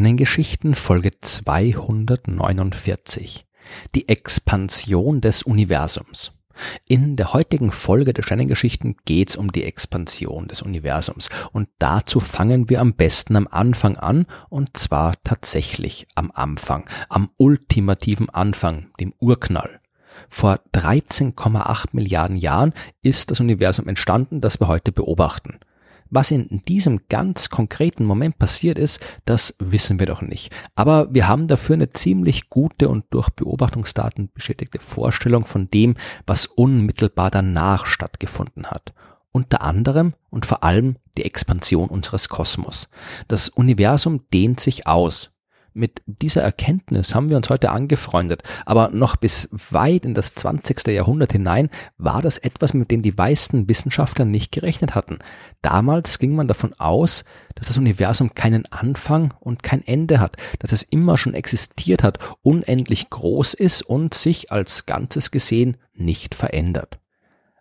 Sternengeschichten Folge 249 Die Expansion des Universums in der heutigen Folge der Sternengeschichten geht es um die Expansion des Universums und dazu fangen wir am besten am Anfang an und zwar tatsächlich am Anfang, am ultimativen Anfang, dem Urknall. Vor 13,8 Milliarden Jahren ist das Universum entstanden, das wir heute beobachten. Was in diesem ganz konkreten Moment passiert ist, das wissen wir doch nicht. Aber wir haben dafür eine ziemlich gute und durch Beobachtungsdaten bestätigte Vorstellung von dem, was unmittelbar danach stattgefunden hat unter anderem und vor allem die Expansion unseres Kosmos. Das Universum dehnt sich aus. Mit dieser Erkenntnis haben wir uns heute angefreundet, aber noch bis weit in das 20. Jahrhundert hinein war das etwas, mit dem die meisten Wissenschaftler nicht gerechnet hatten. Damals ging man davon aus, dass das Universum keinen Anfang und kein Ende hat, dass es immer schon existiert hat, unendlich groß ist und sich als Ganzes gesehen nicht verändert.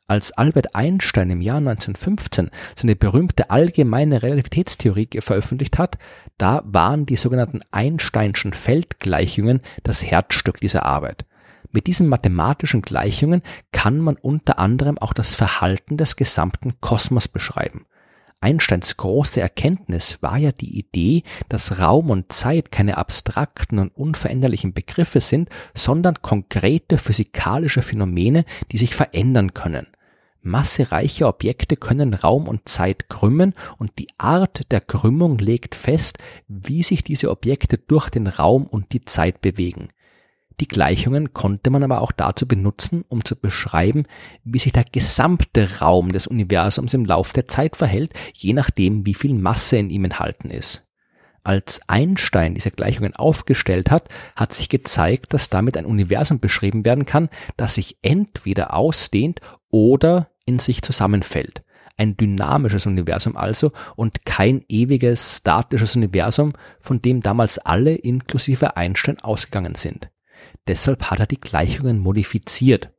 Als Albert Einstein im Jahr 1915 seine berühmte allgemeine Relativitätstheorie veröffentlicht hat, da waren die sogenannten Einsteinschen Feldgleichungen das Herzstück dieser Arbeit. Mit diesen mathematischen Gleichungen kann man unter anderem auch das Verhalten des gesamten Kosmos beschreiben. Einsteins große Erkenntnis war ja die Idee, dass Raum und Zeit keine abstrakten und unveränderlichen Begriffe sind, sondern konkrete physikalische Phänomene, die sich verändern können. Massereiche Objekte können Raum und Zeit krümmen und die Art der Krümmung legt fest, wie sich diese Objekte durch den Raum und die Zeit bewegen. Die Gleichungen konnte man aber auch dazu benutzen, um zu beschreiben, wie sich der gesamte Raum des Universums im Lauf der Zeit verhält, je nachdem, wie viel Masse in ihm enthalten ist. Als Einstein diese Gleichungen aufgestellt hat, hat sich gezeigt, dass damit ein Universum beschrieben werden kann, das sich entweder ausdehnt oder in sich zusammenfällt. Ein dynamisches Universum also und kein ewiges statisches Universum, von dem damals alle inklusive Einstein ausgegangen sind. Deshalb hat er die Gleichungen modifiziert.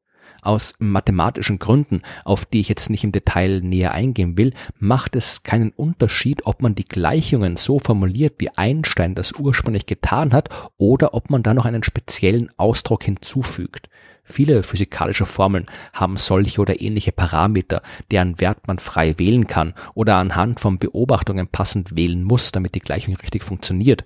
Aus mathematischen Gründen, auf die ich jetzt nicht im Detail näher eingehen will, macht es keinen Unterschied, ob man die Gleichungen so formuliert, wie Einstein das ursprünglich getan hat, oder ob man da noch einen speziellen Ausdruck hinzufügt. Viele physikalische Formeln haben solche oder ähnliche Parameter, deren Wert man frei wählen kann oder anhand von Beobachtungen passend wählen muss, damit die Gleichung richtig funktioniert.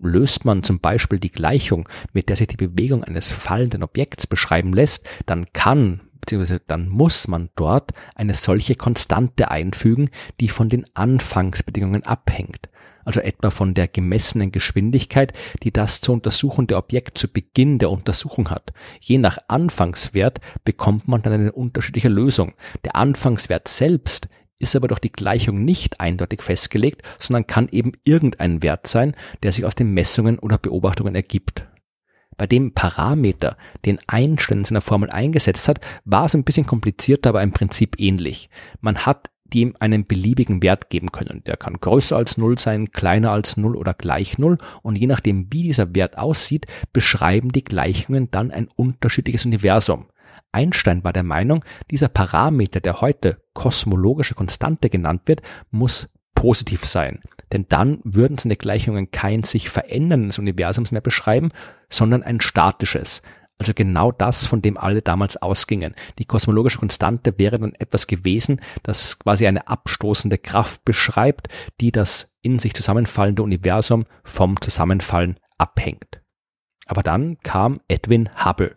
Löst man zum Beispiel die Gleichung, mit der sich die Bewegung eines fallenden Objekts beschreiben lässt, dann kann bzw. dann muss man dort eine solche Konstante einfügen, die von den Anfangsbedingungen abhängt, also etwa von der gemessenen Geschwindigkeit, die das zu untersuchende Objekt zu Beginn der Untersuchung hat. Je nach Anfangswert bekommt man dann eine unterschiedliche Lösung. Der Anfangswert selbst ist aber durch die Gleichung nicht eindeutig festgelegt, sondern kann eben irgendein Wert sein, der sich aus den Messungen oder Beobachtungen ergibt. Bei dem Parameter, den Einstein in seiner Formel eingesetzt hat, war es ein bisschen komplizierter, aber im Prinzip ähnlich. Man hat dem einen beliebigen Wert geben können. Der kann größer als Null sein, kleiner als Null oder gleich Null. Und je nachdem, wie dieser Wert aussieht, beschreiben die Gleichungen dann ein unterschiedliches Universum. Einstein war der Meinung, dieser Parameter, der heute kosmologische Konstante genannt wird, muss positiv sein. Denn dann würden seine Gleichungen kein sich veränderndes Universums mehr beschreiben, sondern ein statisches. Also genau das, von dem alle damals ausgingen. Die kosmologische Konstante wäre dann etwas gewesen, das quasi eine abstoßende Kraft beschreibt, die das in sich zusammenfallende Universum vom Zusammenfallen abhängt. Aber dann kam Edwin Hubble.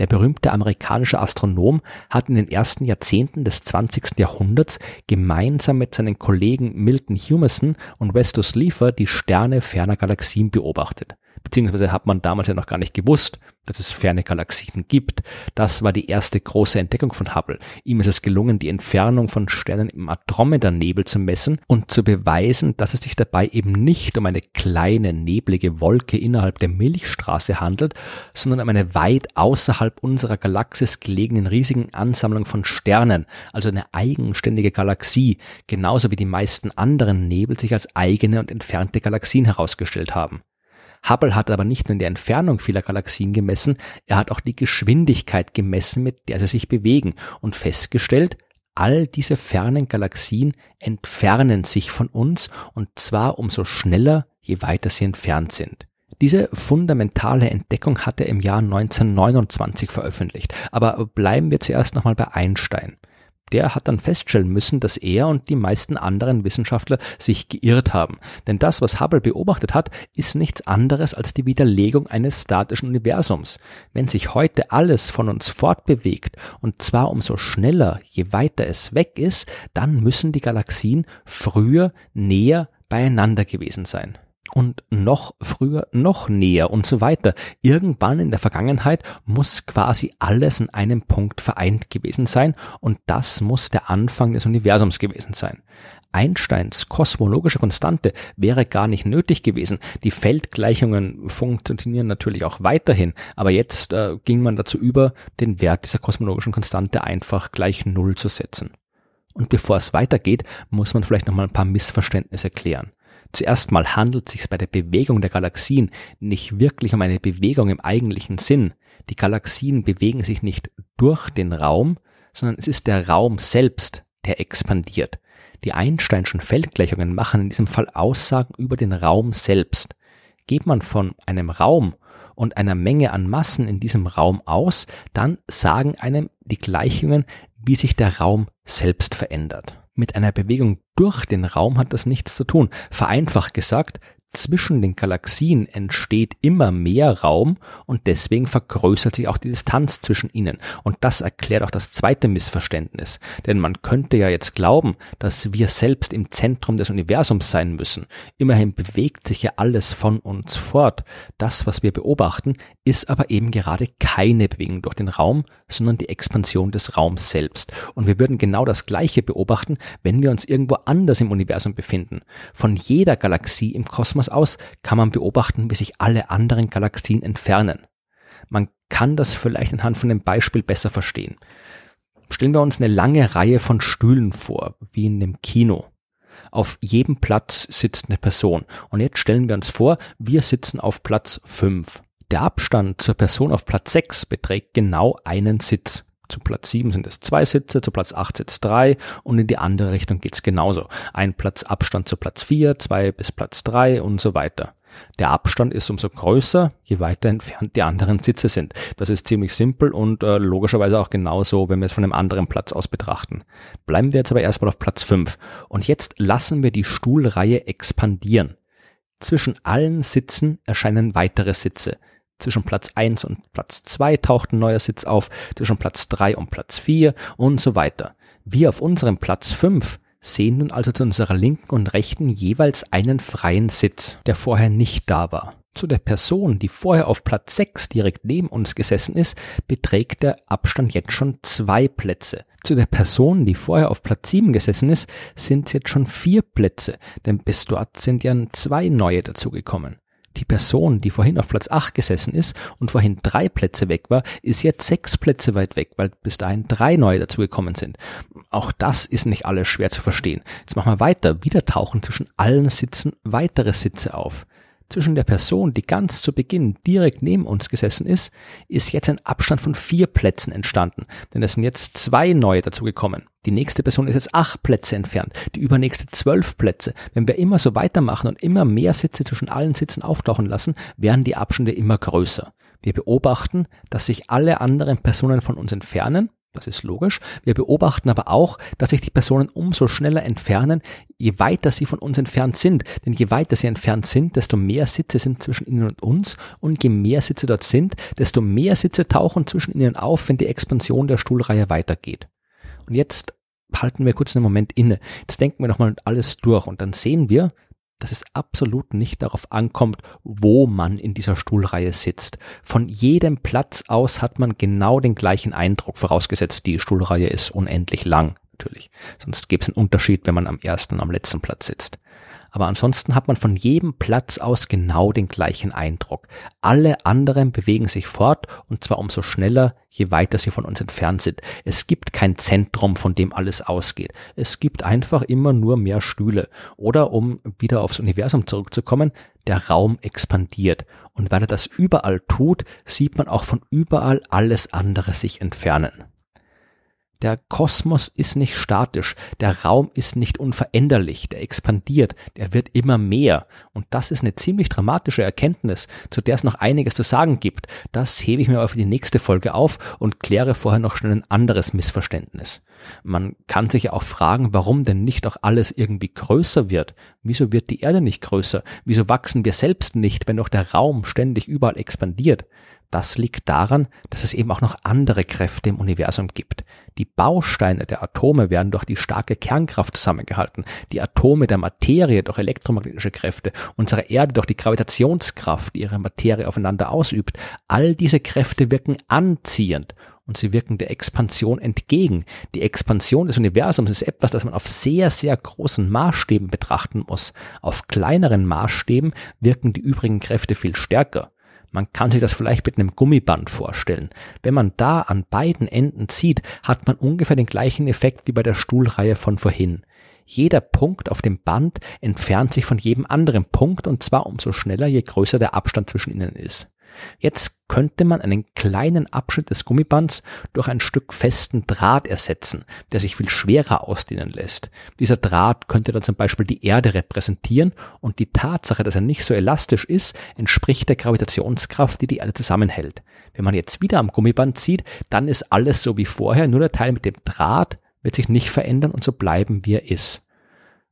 Der berühmte amerikanische Astronom hat in den ersten Jahrzehnten des 20. Jahrhunderts gemeinsam mit seinen Kollegen Milton Humason und Westus Leafer die Sterne ferner Galaxien beobachtet beziehungsweise hat man damals ja noch gar nicht gewusst, dass es ferne Galaxien gibt. Das war die erste große Entdeckung von Hubble. Ihm ist es gelungen, die Entfernung von Sternen im Andromeda-Nebel zu messen und zu beweisen, dass es sich dabei eben nicht um eine kleine neblige Wolke innerhalb der Milchstraße handelt, sondern um eine weit außerhalb unserer Galaxis gelegenen riesigen Ansammlung von Sternen, also eine eigenständige Galaxie, genauso wie die meisten anderen Nebel sich als eigene und entfernte Galaxien herausgestellt haben. Hubble hat aber nicht nur die Entfernung vieler Galaxien gemessen, er hat auch die Geschwindigkeit gemessen, mit der sie sich bewegen und festgestellt, all diese fernen Galaxien entfernen sich von uns und zwar umso schneller, je weiter sie entfernt sind. Diese fundamentale Entdeckung hat er im Jahr 1929 veröffentlicht. Aber bleiben wir zuerst nochmal bei Einstein der hat dann feststellen müssen, dass er und die meisten anderen Wissenschaftler sich geirrt haben. Denn das, was Hubble beobachtet hat, ist nichts anderes als die Widerlegung eines statischen Universums. Wenn sich heute alles von uns fortbewegt, und zwar umso schneller, je weiter es weg ist, dann müssen die Galaxien früher näher beieinander gewesen sein und noch früher, noch näher und so weiter. Irgendwann in der Vergangenheit muss quasi alles in einem Punkt vereint gewesen sein und das muss der Anfang des Universums gewesen sein. Einsteins kosmologische Konstante wäre gar nicht nötig gewesen. Die Feldgleichungen funktionieren natürlich auch weiterhin, aber jetzt äh, ging man dazu über, den Wert dieser kosmologischen Konstante einfach gleich Null zu setzen. Und bevor es weitergeht, muss man vielleicht nochmal ein paar Missverständnisse erklären. Zuerst mal handelt es sich bei der Bewegung der Galaxien nicht wirklich um eine Bewegung im eigentlichen Sinn. Die Galaxien bewegen sich nicht durch den Raum, sondern es ist der Raum selbst, der expandiert. Die Einsteinschen Feldgleichungen machen in diesem Fall Aussagen über den Raum selbst. Geht man von einem Raum und einer Menge an Massen in diesem Raum aus, dann sagen einem die Gleichungen, wie sich der Raum selbst verändert. Mit einer Bewegung durch den Raum hat das nichts zu tun. Vereinfacht gesagt, zwischen den Galaxien entsteht immer mehr Raum und deswegen vergrößert sich auch die Distanz zwischen ihnen. Und das erklärt auch das zweite Missverständnis. Denn man könnte ja jetzt glauben, dass wir selbst im Zentrum des Universums sein müssen. Immerhin bewegt sich ja alles von uns fort. Das, was wir beobachten, ist aber eben gerade keine Bewegung durch den Raum, sondern die Expansion des Raums selbst. Und wir würden genau das Gleiche beobachten, wenn wir uns irgendwo anders im Universum befinden. Von jeder Galaxie im Kosmos Kosmos aus kann man beobachten, wie sich alle anderen Galaxien entfernen. Man kann das vielleicht anhand von dem Beispiel besser verstehen. Stellen wir uns eine lange Reihe von Stühlen vor, wie in einem Kino. Auf jedem Platz sitzt eine Person. Und jetzt stellen wir uns vor, wir sitzen auf Platz 5. Der Abstand zur Person auf Platz 6 beträgt genau einen Sitz. Zu Platz 7 sind es zwei Sitze, zu Platz 8 sitzt drei und in die andere Richtung geht's genauso. Ein Platz Abstand zu Platz 4, zwei bis Platz 3 und so weiter. Der Abstand ist umso größer, je weiter entfernt die anderen Sitze sind. Das ist ziemlich simpel und äh, logischerweise auch genauso, wenn wir es von einem anderen Platz aus betrachten. Bleiben wir jetzt aber erstmal auf Platz 5 und jetzt lassen wir die Stuhlreihe expandieren. Zwischen allen Sitzen erscheinen weitere Sitze. Zwischen Platz 1 und Platz 2 taucht ein neuer Sitz auf, zwischen Platz 3 und Platz 4 und so weiter. Wir auf unserem Platz 5 sehen nun also zu unserer linken und rechten jeweils einen freien Sitz, der vorher nicht da war. Zu der Person, die vorher auf Platz 6 direkt neben uns gesessen ist, beträgt der Abstand jetzt schon zwei Plätze. Zu der Person, die vorher auf Platz 7 gesessen ist, sind jetzt schon vier Plätze, denn bis dort sind ja zwei neue dazugekommen. Die Person, die vorhin auf Platz 8 gesessen ist und vorhin drei Plätze weg war, ist jetzt sechs Plätze weit weg, weil bis dahin drei neue dazugekommen sind. Auch das ist nicht alles schwer zu verstehen. Jetzt machen wir weiter. Wieder tauchen zwischen allen Sitzen weitere Sitze auf. Zwischen der Person, die ganz zu Beginn direkt neben uns gesessen ist, ist jetzt ein Abstand von vier Plätzen entstanden, denn es sind jetzt zwei neue dazugekommen. Die nächste Person ist jetzt acht Plätze entfernt, die übernächste zwölf Plätze. Wenn wir immer so weitermachen und immer mehr Sitze zwischen allen Sitzen auftauchen lassen, werden die Abstände immer größer. Wir beobachten, dass sich alle anderen Personen von uns entfernen das ist logisch. Wir beobachten aber auch, dass sich die Personen umso schneller entfernen, je weiter sie von uns entfernt sind. Denn je weiter sie entfernt sind, desto mehr Sitze sind zwischen ihnen und uns. Und je mehr Sitze dort sind, desto mehr Sitze tauchen zwischen ihnen auf, wenn die Expansion der Stuhlreihe weitergeht. Und jetzt halten wir kurz einen Moment inne. Jetzt denken wir nochmal alles durch und dann sehen wir, dass es absolut nicht darauf ankommt, wo man in dieser Stuhlreihe sitzt. Von jedem Platz aus hat man genau den gleichen Eindruck, vorausgesetzt die Stuhlreihe ist unendlich lang, natürlich. Sonst gäbe es einen Unterschied, wenn man am ersten und am letzten Platz sitzt aber ansonsten hat man von jedem Platz aus genau den gleichen Eindruck. Alle anderen bewegen sich fort und zwar umso schneller, je weiter sie von uns entfernt sind. Es gibt kein Zentrum, von dem alles ausgeht. Es gibt einfach immer nur mehr Stühle. Oder um wieder aufs Universum zurückzukommen, der Raum expandiert. Und weil er das überall tut, sieht man auch von überall alles andere sich entfernen. Der Kosmos ist nicht statisch, der Raum ist nicht unveränderlich, der expandiert, der wird immer mehr. Und das ist eine ziemlich dramatische Erkenntnis, zu der es noch einiges zu sagen gibt. Das hebe ich mir aber für die nächste Folge auf und kläre vorher noch schnell ein anderes Missverständnis. Man kann sich auch fragen, warum denn nicht auch alles irgendwie größer wird. Wieso wird die Erde nicht größer? Wieso wachsen wir selbst nicht, wenn doch der Raum ständig überall expandiert? Das liegt daran, dass es eben auch noch andere Kräfte im Universum gibt. Die Bausteine der Atome werden durch die starke Kernkraft zusammengehalten, die Atome der Materie durch elektromagnetische Kräfte, unsere Erde durch die Gravitationskraft, die ihre Materie aufeinander ausübt. All diese Kräfte wirken anziehend und sie wirken der Expansion entgegen. Die Expansion des Universums ist etwas, das man auf sehr, sehr großen Maßstäben betrachten muss. Auf kleineren Maßstäben wirken die übrigen Kräfte viel stärker. Man kann sich das vielleicht mit einem Gummiband vorstellen. Wenn man da an beiden Enden zieht, hat man ungefähr den gleichen Effekt wie bei der Stuhlreihe von vorhin. Jeder Punkt auf dem Band entfernt sich von jedem anderen Punkt und zwar umso schneller, je größer der Abstand zwischen ihnen ist. Jetzt könnte man einen kleinen Abschnitt des Gummibands durch ein Stück festen Draht ersetzen, der sich viel schwerer ausdehnen lässt. Dieser Draht könnte dann zum Beispiel die Erde repräsentieren und die Tatsache, dass er nicht so elastisch ist, entspricht der Gravitationskraft, die die Erde zusammenhält. Wenn man jetzt wieder am Gummiband zieht, dann ist alles so wie vorher, nur der Teil mit dem Draht wird sich nicht verändern und so bleiben, wie er ist.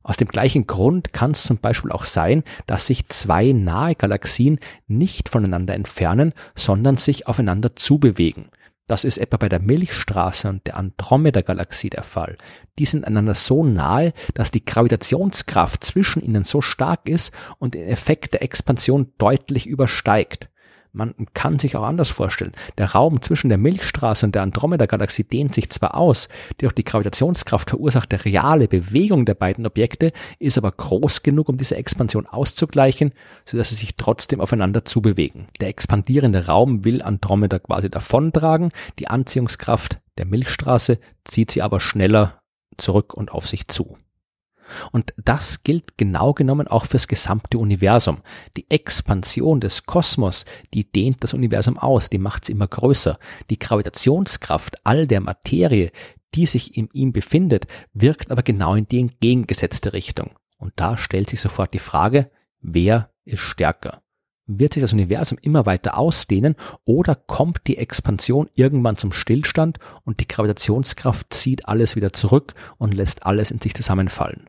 Aus dem gleichen Grund kann es zum Beispiel auch sein, dass sich zwei nahe Galaxien nicht voneinander entfernen, sondern sich aufeinander zubewegen. Das ist etwa bei der Milchstraße und der Andromeda-Galaxie der Fall. Die sind einander so nahe, dass die Gravitationskraft zwischen ihnen so stark ist und den Effekt der Expansion deutlich übersteigt. Man kann sich auch anders vorstellen. Der Raum zwischen der Milchstraße und der Andromeda-Galaxie dehnt sich zwar aus, die durch die Gravitationskraft verursachte reale Bewegung der beiden Objekte ist aber groß genug, um diese Expansion auszugleichen, sodass sie sich trotzdem aufeinander zubewegen. Der expandierende Raum will Andromeda quasi davontragen, die Anziehungskraft der Milchstraße zieht sie aber schneller zurück und auf sich zu. Und das gilt genau genommen auch fürs gesamte Universum. Die Expansion des Kosmos, die dehnt das Universum aus, die macht es immer größer. Die Gravitationskraft all der Materie, die sich in ihm befindet, wirkt aber genau in die entgegengesetzte Richtung. Und da stellt sich sofort die Frage, wer ist stärker? Wird sich das Universum immer weiter ausdehnen oder kommt die Expansion irgendwann zum Stillstand und die Gravitationskraft zieht alles wieder zurück und lässt alles in sich zusammenfallen?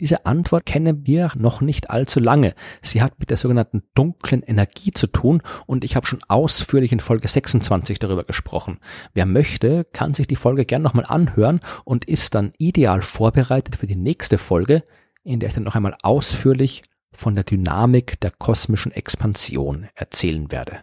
Diese Antwort kennen wir noch nicht allzu lange. Sie hat mit der sogenannten dunklen Energie zu tun und ich habe schon ausführlich in Folge 26 darüber gesprochen. Wer möchte, kann sich die Folge gern nochmal anhören und ist dann ideal vorbereitet für die nächste Folge, in der ich dann noch einmal ausführlich von der Dynamik der kosmischen Expansion erzählen werde.